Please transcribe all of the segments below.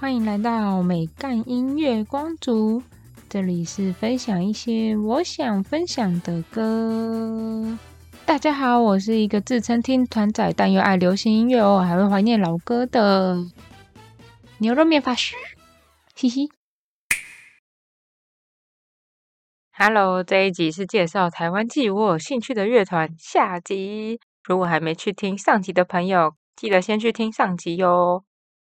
欢迎来到美干音乐光族，这里是分享一些我想分享的歌。大家好，我是一个自称听团仔，但又爱流行音乐哦，还会怀念老歌的牛肉面法师，嘻嘻。Hello，这一集是介绍台湾季我有兴趣的乐团下集。如果还没去听上集的朋友，记得先去听上集哟。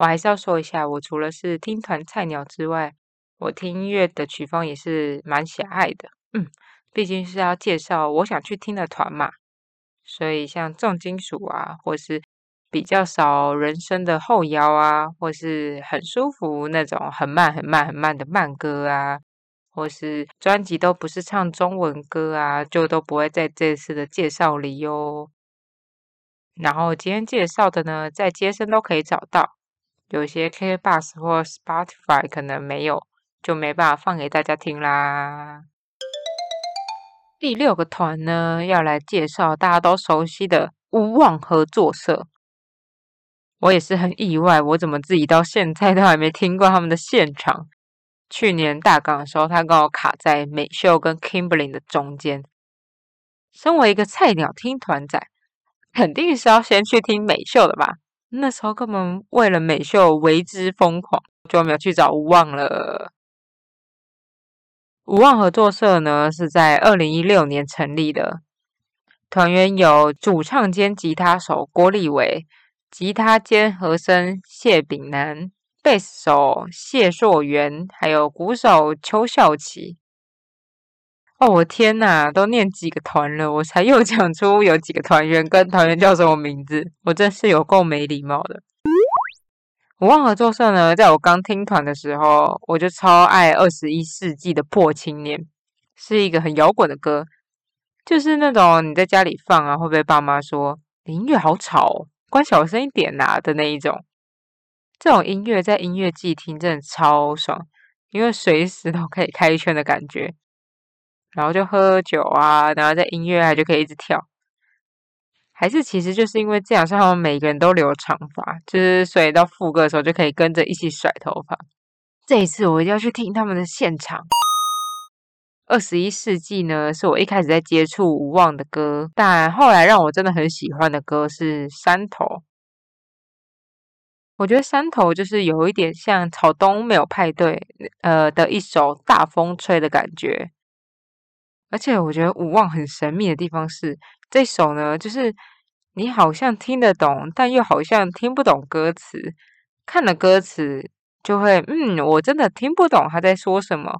我还是要说一下，我除了是听团菜鸟之外，我听音乐的曲风也是蛮狭隘的。嗯，毕竟是要介绍我想去听的团嘛，所以像重金属啊，或是比较少人声的后摇啊，或是很舒服那种很慢很慢很慢的慢歌啊，或是专辑都不是唱中文歌啊，就都不会在这次的介绍里哟。然后今天介绍的呢，在街声都可以找到。有些 K Bus 或 Spotify 可能没有，就没办法放给大家听啦。第六个团呢，要来介绍大家都熟悉的无望合作社。我也是很意外，我怎么自己到现在都还没听过他们的现场？去年大港的时候，他刚好卡在美秀跟 Kimberly 的中间。身为一个菜鸟听团仔，肯定是要先去听美秀的吧。那时候根本为了美秀为之疯狂，就没有去找无望了。无望合作社呢是在二零一六年成立的，团员有主唱兼吉他手郭立伟、吉他兼和声谢炳南、贝斯手谢硕元，还有鼓手邱孝奇。哦，我天哪，都念几个团了，我才又讲出有几个团员跟团员叫什么名字，我真是有够没礼貌的。无望合作社呢，在我刚听团的时候，我就超爱二十一世纪的破青年，是一个很摇滚的歌，就是那种你在家里放啊，会被爸妈说音乐好吵，关小声一点呐的那一种。这种音乐在音乐季听真的超爽，因为随时都可以开一圈的感觉。然后就喝酒啊，然后在音乐还就可以一直跳，还是其实就是因为这样，所以他们每个人都留长发，就是所以到副歌的时候就可以跟着一起甩头发。这一次我一定要去听他们的现场。二十一世纪呢，是我一开始在接触无望的歌，但后来让我真的很喜欢的歌是山头。我觉得山头就是有一点像草东没有派对呃的一首大风吹的感觉。而且我觉得无望很神秘的地方是，这首呢，就是你好像听得懂，但又好像听不懂歌词。看了歌词就会，嗯，我真的听不懂他在说什么。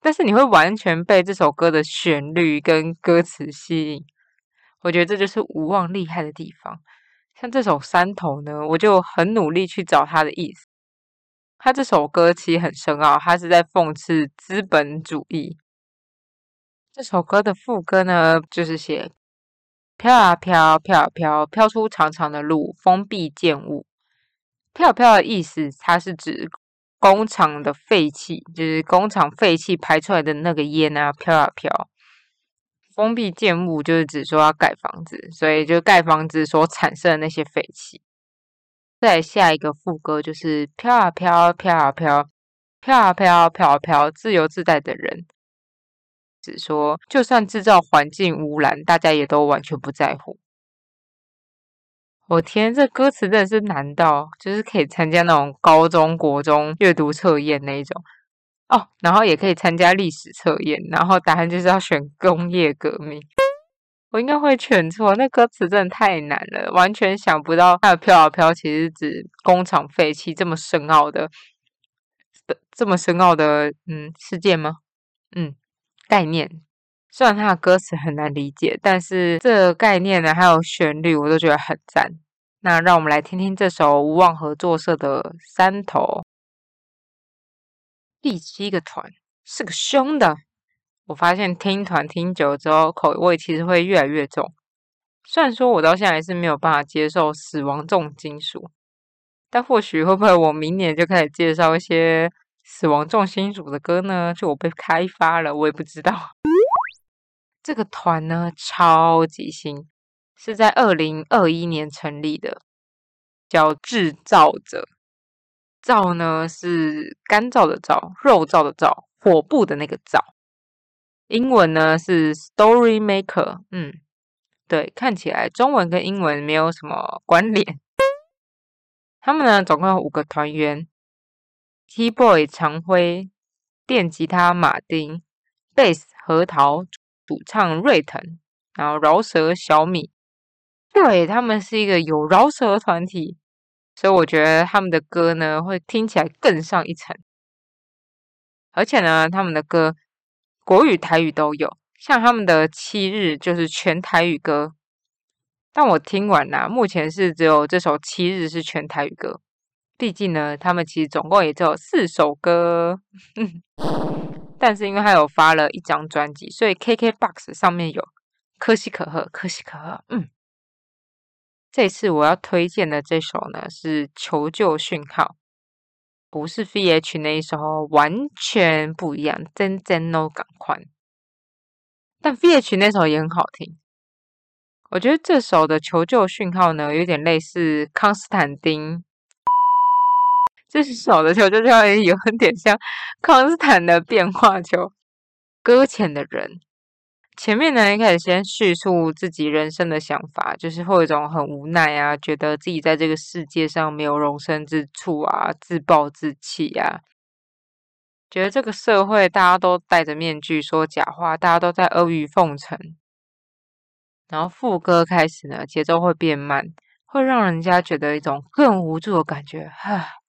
但是你会完全被这首歌的旋律跟歌词吸引。我觉得这就是无望厉害的地方。像这首《山头》呢，我就很努力去找它的意思。他这首歌其实很深奥，他是在讽刺资本主义。这首歌的副歌呢，就是写飘啊飘，飘啊飘，飘出长长的路，封闭建物。飘啊飘的意思，它是指工厂的废气，就是工厂废气排出来的那个烟啊，飘啊飘。封闭建物就是指说要盖房子，所以就盖房子所产生的那些废气。再下一个副歌就是飘啊飘，飘啊飘，飘啊飘，飘啊飘，自由自在的人。只说，就算制造环境污染，大家也都完全不在乎。我天，这歌词真的是难到，就是可以参加那种高中国中阅读测验那一种哦，然后也可以参加历史测验，然后答案就是要选工业革命。我应该会选错，那歌词真的太难了，完全想不到它的飘啊飘，其实指工厂废气这么深奥的、这么深奥的嗯事件吗？嗯。概念虽然它的歌词很难理解，但是这概念呢，还有旋律，我都觉得很赞。那让我们来听听这首无望合作社的《山头》。第七个团是个凶的，我发现听团听久之后，口味其实会越来越重。虽然说我到现在还是没有办法接受死亡重金属，但或许会不会我明年就开始介绍一些。死亡重金属的歌呢，就我被开发了，我也不知道。这个团呢，超级新，是在二零二一年成立的，叫制造者。燥呢是干燥的燥，肉燥的燥，火部的那个燥。英文呢是 Story Maker，嗯，对，看起来中文跟英文没有什么关联。他们呢总共有五个团员：Keyboard 常辉、电吉他马丁、Bass 核桃、主唱瑞腾，然后饶舌小米。对他们是一个有饶舌团体，所以我觉得他们的歌呢会听起来更上一层。而且呢，他们的歌。国语、台语都有，像他们的《七日》就是全台语歌，但我听完啦，目前是只有这首《七日》是全台语歌。毕竟呢，他们其实总共也只有四首歌，但是因为他有发了一张专辑，所以 KKBOX 上面有，可喜可贺，可喜可贺。嗯，这次我要推荐的这首呢是《求救讯号》。不是 VH 那一首，完全不一样，真真 no 感宽。但 VH 那首也很好听。我觉得这首的求救讯号呢，有点类似康斯坦丁。这首的求救讯号有点像康斯坦的变化球，搁浅的人。前面呢，一开始先叙述自己人生的想法，就是会有一种很无奈啊，觉得自己在这个世界上没有容身之处啊，自暴自弃啊，觉得这个社会大家都戴着面具说假话，大家都在阿谀奉承。然后副歌开始呢，节奏会变慢，会让人家觉得一种更无助的感觉，唉。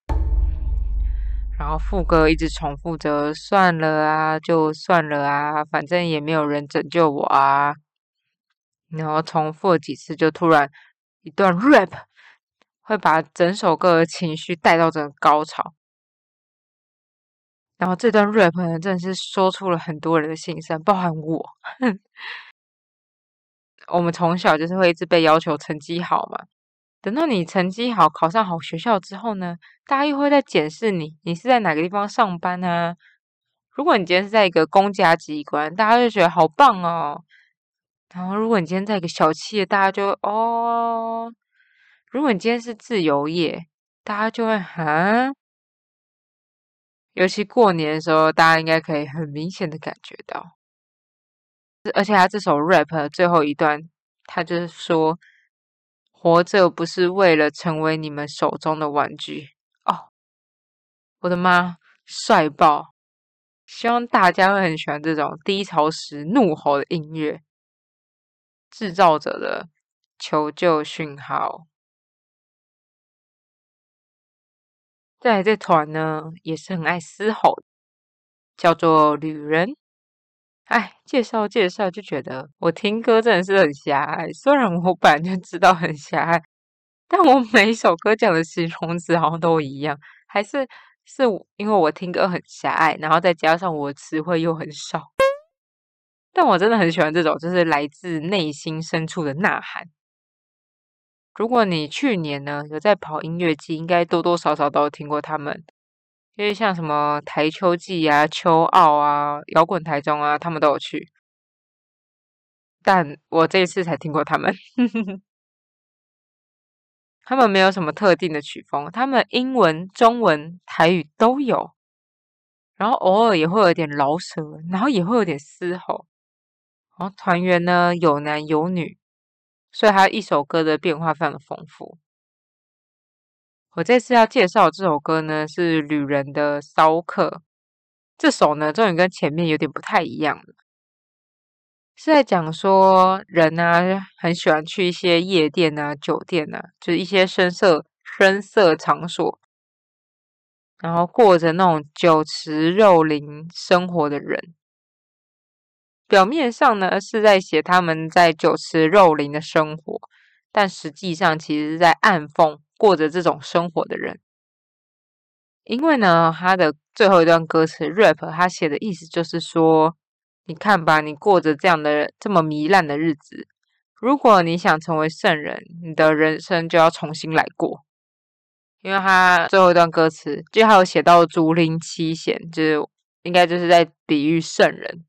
然后副歌一直重复着“算了啊，就算了啊，反正也没有人拯救我啊。”然后重复了几次，就突然一段 rap 会把整首歌的情绪带到整个高潮。然后这段 rap 呢，真的是说出了很多人的心声，包含我。我们从小就是会一直被要求成绩好嘛。等到你成绩好，考上好学校之后呢，大家又会在检视你，你是在哪个地方上班啊？如果你今天是在一个公家机关，大家就觉得好棒哦。然后如果你今天在一个小企业，大家就哦。如果你今天是自由业，大家就会哈。尤其过年的时候，大家应该可以很明显的感觉到。而且他这首 rap 的最后一段，他就是说。活着不是为了成为你们手中的玩具哦！我的妈，帅爆！希望大家会很喜欢这种低潮时怒吼的音乐。制造者的求救讯号。再来这团呢，也是很爱嘶吼，叫做旅人。哎，介绍介绍就觉得我听歌真的是很狭隘。虽然我本来就知道很狭隘，但我每一首歌讲的形容词好像都一样，还是是因为我听歌很狭隘，然后再加上我词汇又很少。但我真的很喜欢这种，就是来自内心深处的呐喊。如果你去年呢有在跑音乐季，应该多多少少都有听过他们。因为像什么台秋季啊、秋奥啊、摇滚台中啊，他们都有去，但我这一次才听过他们。他们没有什么特定的曲风，他们英文、中文、台语都有，然后偶尔也会有点饶舌，然后也会有点嘶吼。然后团员呢有男有女，所以他一首歌的变化非常的丰富。我这次要介绍这首歌呢，是旅人的骚客。这首呢，终于跟前面有点不太一样了，是在讲说人啊，很喜欢去一些夜店啊、酒店啊，就是一些深色深色场所，然后过着那种酒池肉林生活的人。表面上呢，是在写他们在酒池肉林的生活，但实际上其实是在暗讽。过着这种生活的人，因为呢，他的最后一段歌词 rap，他写的意思就是说，你看吧，你过着这样的这么糜烂的日子，如果你想成为圣人，你的人生就要重新来过。因为他最后一段歌词就还有写到竹林七贤，就是应该就是在比喻圣人。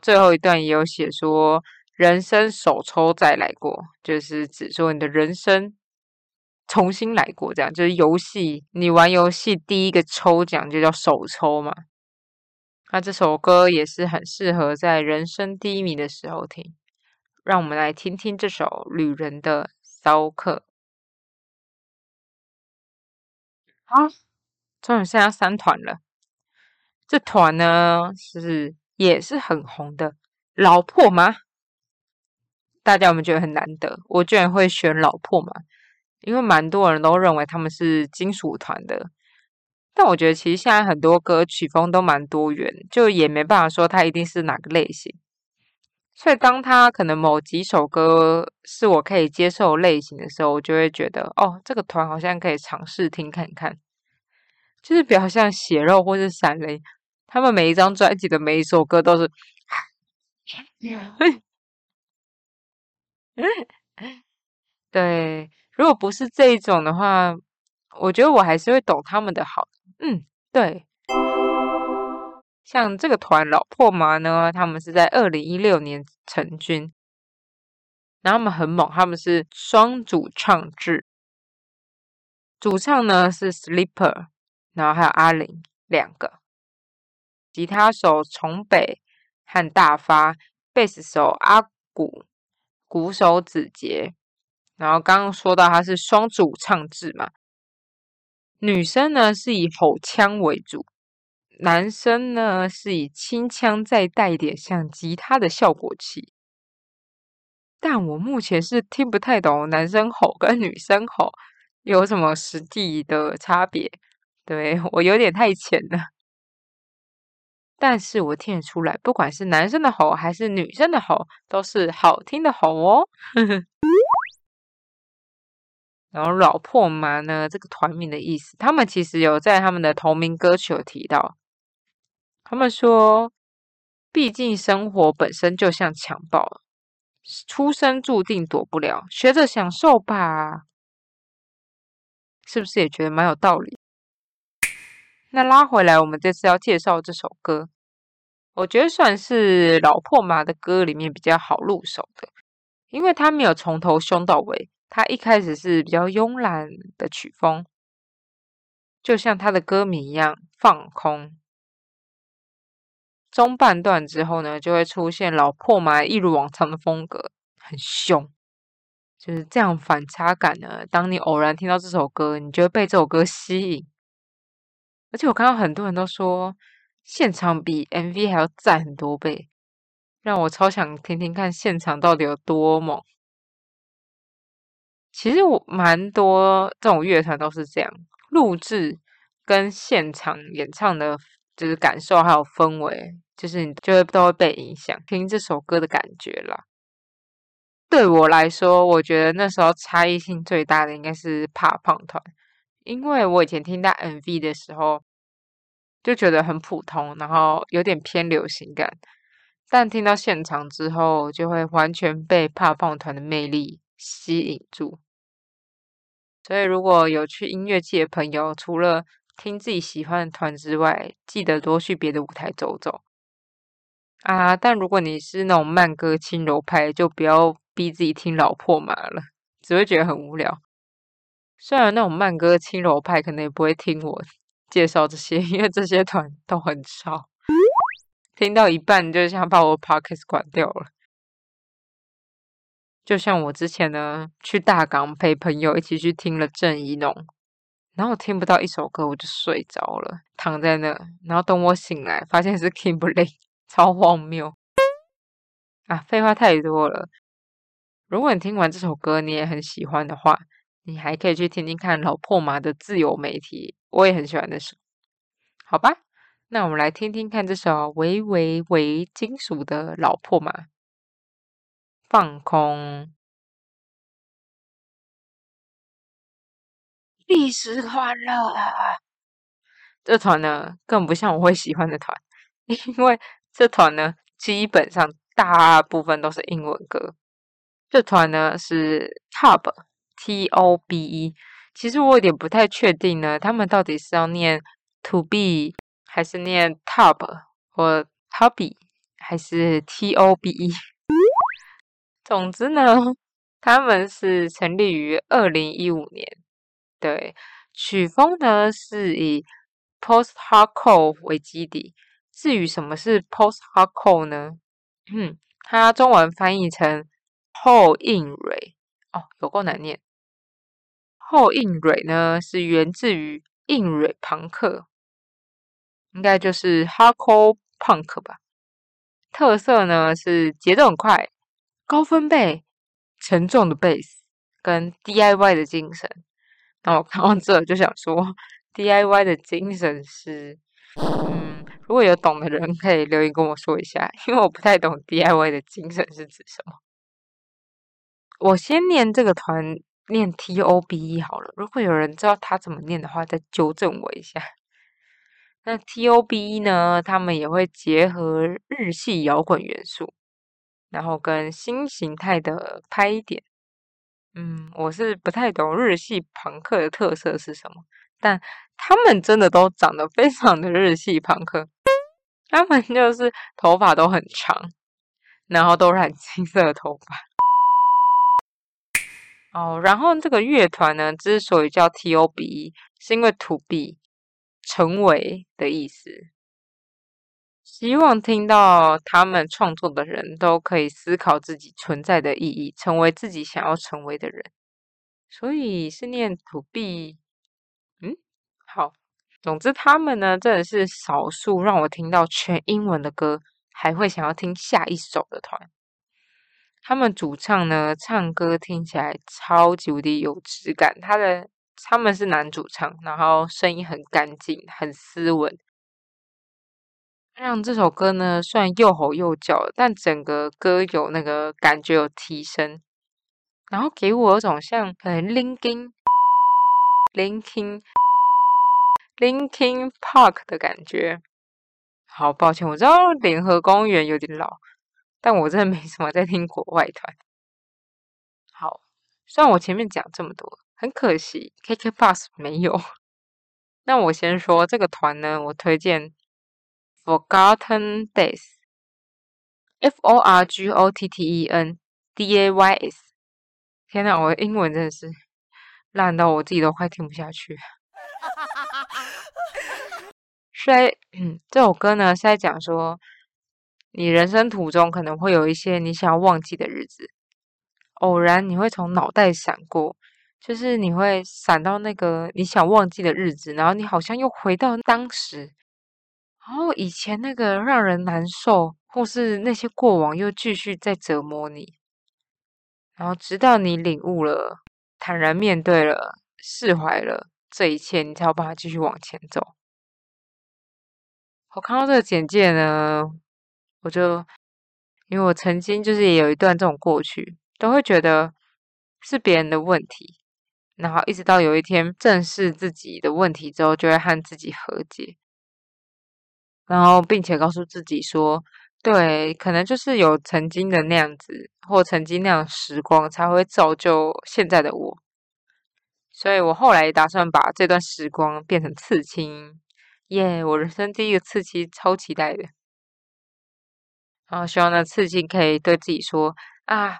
最后一段也有写说。人生手抽再来过，就是指说你的人生重新来过，这样就是游戏，你玩游戏第一个抽奖就叫首抽嘛。那这首歌也是很适合在人生低迷的时候听，让我们来听听这首《旅人的骚客》。好，终于剩下三团了。这团呢是也是很红的，老破吗？大家有没有觉得很难得？我居然会选老破嘛，因为蛮多人都认为他们是金属团的。但我觉得其实现在很多歌曲风都蛮多元，就也没办法说它一定是哪个类型。所以当他可能某几首歌是我可以接受类型的时候，我就会觉得哦，这个团好像可以尝试听看看。就是比较像血肉或是闪雷，他们每一张专辑的每一首歌都是，对，如果不是这一种的话，我觉得我还是会懂他们的好。嗯，对，像这个团老破麻呢，他们是在二零一六年成军，然后他们很猛，他们是双主唱制，主唱呢是 Sleeper，然后还有阿玲两个，吉他手重北和大发，贝斯手阿古，鼓手子杰，然后刚刚说到他是双主唱制嘛。女生呢是以吼腔为主，男生呢是以轻腔再带一点像吉他的效果器。但我目前是听不太懂男生吼跟女生吼有什么实际的差别，对我有点太浅了。但是我听得出来，不管是男生的吼还是女生的吼，都是好听的吼哦。然后老破麻呢，这个团名的意思，他们其实有在他们的同名歌曲有提到。他们说，毕竟生活本身就像强暴，出生注定躲不了，学着享受吧。是不是也觉得蛮有道理？那拉回来，我们这次要介绍这首歌，我觉得算是老破麻的歌里面比较好入手的，因为他没有从头凶到尾。他一开始是比较慵懒的曲风，就像他的歌名一样放空。中半段之后呢，就会出现老破麻一如往常的风格，很凶，就是这样反差感呢。当你偶然听到这首歌，你就会被这首歌吸引。而且我看到很多人都说，现场比 MV 还要赞很多倍，让我超想听听看现场到底有多猛。其实我蛮多这种乐团都是这样，录制跟现场演唱的，就是感受还有氛围，就是你就会都会被影响，听这首歌的感觉啦。对我来说，我觉得那时候差异性最大的应该是怕胖团，因为我以前听到 MV 的时候就觉得很普通，然后有点偏流行感，但听到现场之后，就会完全被怕胖团的魅力。吸引住，所以如果有去音乐界的朋友，除了听自己喜欢的团之外，记得多去别的舞台走走啊！但如果你是那种慢歌轻柔派，就不要逼自己听老破马了，只会觉得很无聊。虽然那种慢歌轻柔派可能也不会听我介绍这些，因为这些团都很吵，听到一半就像把我 podcast 关掉了。就像我之前呢，去大港陪朋友一起去听了郑怡农，然后听不到一首歌我就睡着了，躺在那，然后等我醒来，发现是 Kimberly，超荒谬啊！废话太多了。如果你听完这首歌你也很喜欢的话，你还可以去听听看老破麻的自由媒体，我也很喜欢那首。好吧，那我们来听听看这首微微微金属的老破麻。放空，历史团了。这团呢，更不像我会喜欢的团，因为这团呢，基本上大部分都是英文歌。这团呢是 T O B E，。其实我有点不太确定呢，他们到底是要念 To Be 还是念 Tob，或 Toby，还是 T O B E？总之呢，他们是成立于二零一五年，对，曲风呢是以 post hardcore 为基底。至于什么是 post hardcore 呢？嗯，它中文翻译成后硬蕊哦，有够难念。后硬蕊呢是源自于硬蕊朋克，应该就是 hardcore punk 吧。特色呢是节奏很快、高分贝、沉重的 bass 跟 DIY 的精神。那我看到这就想说，DIY 的精神是，嗯，如果有懂的人可以留言跟我说一下，因为我不太懂 DIY 的精神是指什么。我先念这个团念 T O B E 好了，如果有人知道他怎么念的话，再纠正我一下。那 T O B E 呢？他们也会结合日系摇滚元素，然后跟新形态的拍点。嗯，我是不太懂日系朋克的特色是什么，但他们真的都长得非常的日系朋克。他们就是头发都很长，然后都染 金色的头发。哦，然后这个乐团呢，之所以叫 T O B 是因为 To B。成为的意思，希望听到他们创作的人都可以思考自己存在的意义，成为自己想要成为的人。所以是念土币，嗯，好。总之，他们呢真的是少数让我听到全英文的歌还会想要听下一首的团。他们主唱呢唱歌听起来超级无敌有质感，他的。他们是男主唱，然后声音很干净、很斯文，让这首歌呢虽然又吼又叫，但整个歌有那个感觉有提升，然后给我一种像可能 Linkin、Linkin、Linkin Park 的感觉。好抱歉，我知道联合公园有点老，但我真的没什么在听国外团。好，虽然我前面讲这么多。很可惜，KK Bus 没有。那我先说这个团呢，我推荐 Forgotten Days，F O R G O T T E N D A Y S。天呐，我的英文真的是烂到我自己都快听不下去。是在这首歌呢，是在讲说你人生途中可能会有一些你想要忘记的日子，偶然你会从脑袋闪过。就是你会闪到那个你想忘记的日子，然后你好像又回到当时，然后以前那个让人难受，或是那些过往又继续在折磨你，然后直到你领悟了，坦然面对了，释怀了这一切，你才有办法继续往前走。我看到这个简介呢，我就因为我曾经就是也有一段这种过去，都会觉得是别人的问题。然后一直到有一天正视自己的问题之后，就会和自己和解，然后并且告诉自己说：“对，可能就是有曾经的那样子，或曾经那样时光，才会造就现在的我。”所以我后来打算把这段时光变成刺青，耶！我人生第一个刺青，超期待的。然后希望那刺青可以对自己说：“啊，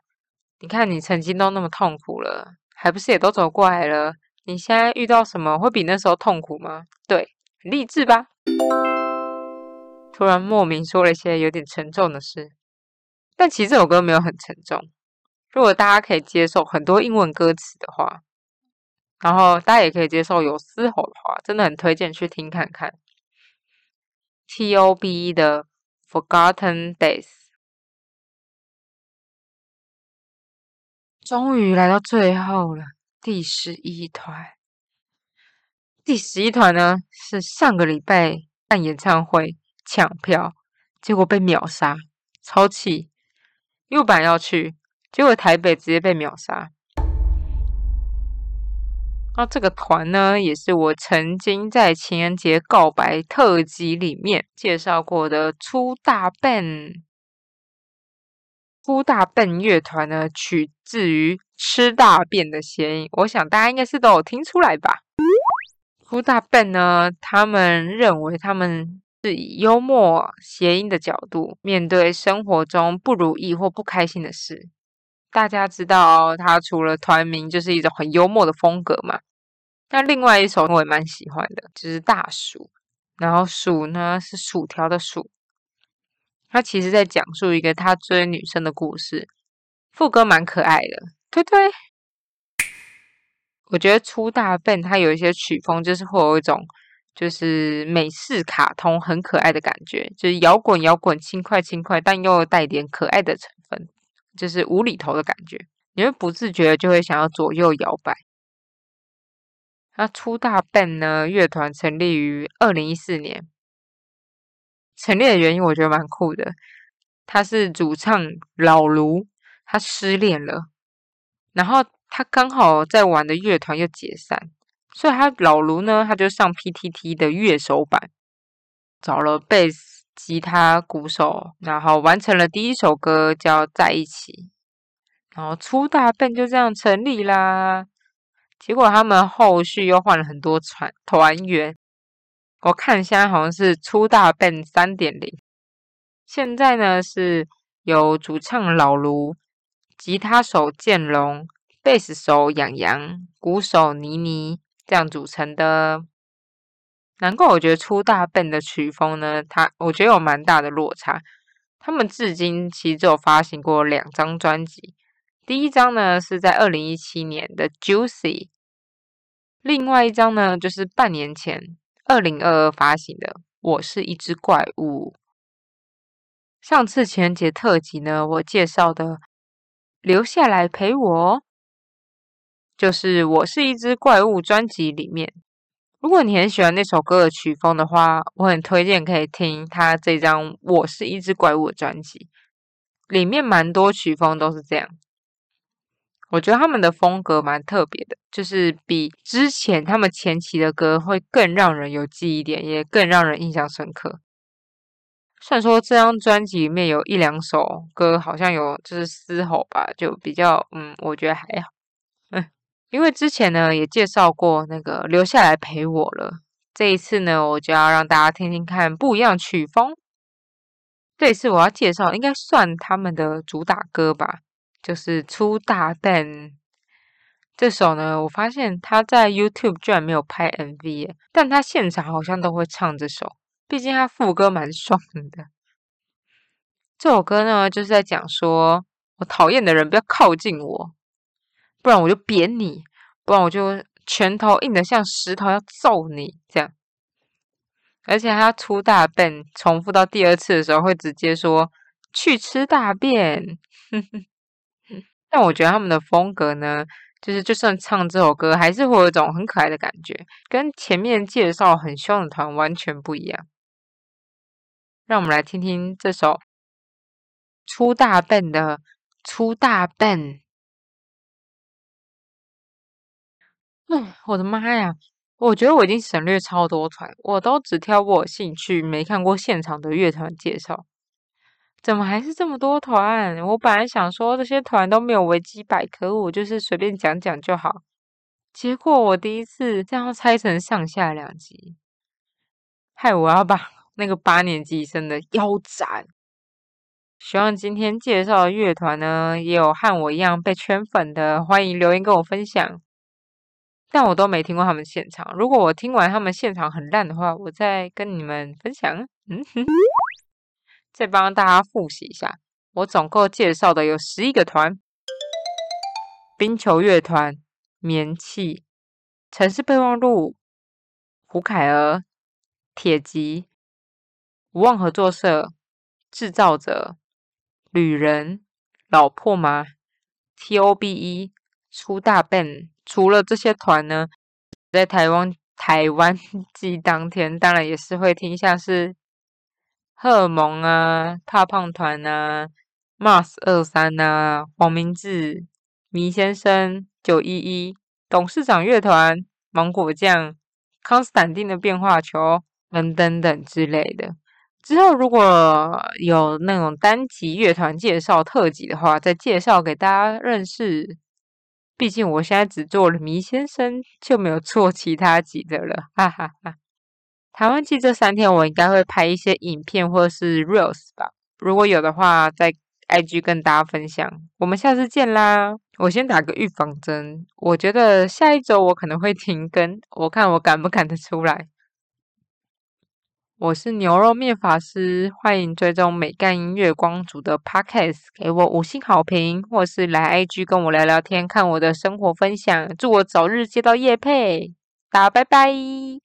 你看你曾经都那么痛苦了。”还不是也都走过来了？你现在遇到什么会比那时候痛苦吗？对，很励志吧？突然莫名说了一些有点沉重的事，但其实这首歌没有很沉重。如果大家可以接受很多英文歌词的话，然后大家也可以接受有嘶吼的话，真的很推荐去听看看。T.O.B. 的 Forgotten Days。终于来到最后了，第十一团。第十一团呢，是上个礼拜办演唱会抢票，结果被秒杀，超气！又本要去，结果台北直接被秒杀。那这个团呢，也是我曾经在情人节告白特辑里面介绍过的粗大笨。粗大笨乐团呢，取自于吃大便的谐音，我想大家应该是都有听出来吧。粗大笨呢，他们认为他们是以幽默谐音的角度面对生活中不如意或不开心的事。大家知道，他除了团名就是一种很幽默的风格嘛，那另外一首我也蛮喜欢的，就是《大薯》，然后“薯”呢是薯条的“薯”。他其实在讲述一个他追女生的故事，副歌蛮可爱的，对对。我觉得出大笨，它有一些曲风，就是会有一种就是美式卡通很可爱的感觉，就是摇滚摇滚轻快轻快，但又带点可爱的成，就是无厘头的感觉，你会不自觉就会想要左右摇摆。那出大笨呢？乐团成立于二零一四年，成立的原因我觉得蛮酷的，他是主唱老卢，他失恋了，然后。他刚好在玩的乐团又解散，所以他老卢呢，他就上 PTT 的乐手版，找了贝斯、吉他、鼓手，然后完成了第一首歌叫《在一起》，然后出大笨就这样成立啦。结果他们后续又换了很多团团员，我看现在好像是出大笨三点零，现在呢是由主唱老卢、吉他手建龙。贝斯手杨洋、鼓手倪妮这样组成的，难怪我觉得出大笨的曲风呢，它我觉得有蛮大的落差。他们至今其实只有发行过两张专辑，第一张呢是在二零一七年的《Juicy》，另外一张呢就是半年前二零二二发行的《我是一只怪物》。上次情人节特辑呢，我介绍的《留下来陪我》。就是我是一只怪物专辑里面，如果你很喜欢那首歌的曲风的话，我很推荐可以听他这张我是一只怪物的专辑，里面蛮多曲风都是这样。我觉得他们的风格蛮特别的，就是比之前他们前期的歌会更让人有记忆点，也更让人印象深刻。虽然说这张专辑里面有一两首歌好像有就是嘶吼吧，就比较嗯，我觉得还好。因为之前呢也介绍过那个留下来陪我了，这一次呢我就要让大家听听看不一样曲风。这一次我要介绍应该算他们的主打歌吧，就是出大蛋这首呢。我发现他在 YouTube 居然没有拍 MV，但他现场好像都会唱这首，毕竟他副歌蛮爽的。这首歌呢就是在讲说我讨厌的人不要靠近我。不然我就扁你，不然我就拳头硬的像石头要揍你这样。而且他出大便，重复到第二次的时候会直接说去吃大便。但我觉得他们的风格呢，就是就算唱这首歌，还是会有一种很可爱的感觉，跟前面介绍很凶的团完全不一样。让我们来听听这首出大笨的出大笨。我的妈呀！我觉得我已经省略超多团，我都只挑过兴趣、没看过现场的乐团介绍。怎么还是这么多团？我本来想说这些团都没有维基百科，我就是随便讲讲就好。结果我第一次这样拆成上下两集，害我要把 那个八年级生的腰斩。希望今天介绍的乐团呢，也有和我一样被圈粉的，欢迎留言跟我分享。但我都没听过他们现场。如果我听完他们现场很烂的话，我再跟你们分享。嗯，哼，再帮大家复习一下，我总共介绍的有十一个团：冰球乐团、棉气、城市备忘录、胡凯儿、铁吉、无望合作社、制造者、旅人、老破麻、T.O.B.E、出大笨。除了这些团呢，在台湾台湾 季当天，当然也是会听像是荷尔蒙啊、怕胖团啊、Mars 二三啊、黄明志、迷先生、九一一、董事长乐团、芒果酱、康斯坦丁的变化球等等等之类的。之后如果有那种单集乐团介绍特辑的话，再介绍给大家认识。毕竟我现在只做了迷先生，就没有做其他集的了，哈哈哈。台湾季这三天，我应该会拍一些影片或是 reels 吧。如果有的话，再 IG 跟大家分享。我们下次见啦！我先打个预防针，我觉得下一周我可能会停更，我看我赶不赶得出来。我是牛肉面法师，欢迎追踪美干音乐光族的 Podcast，给我五星好评，或是来 IG 跟我聊聊天，看我的生活分享。祝我早日接到叶配，大家拜拜。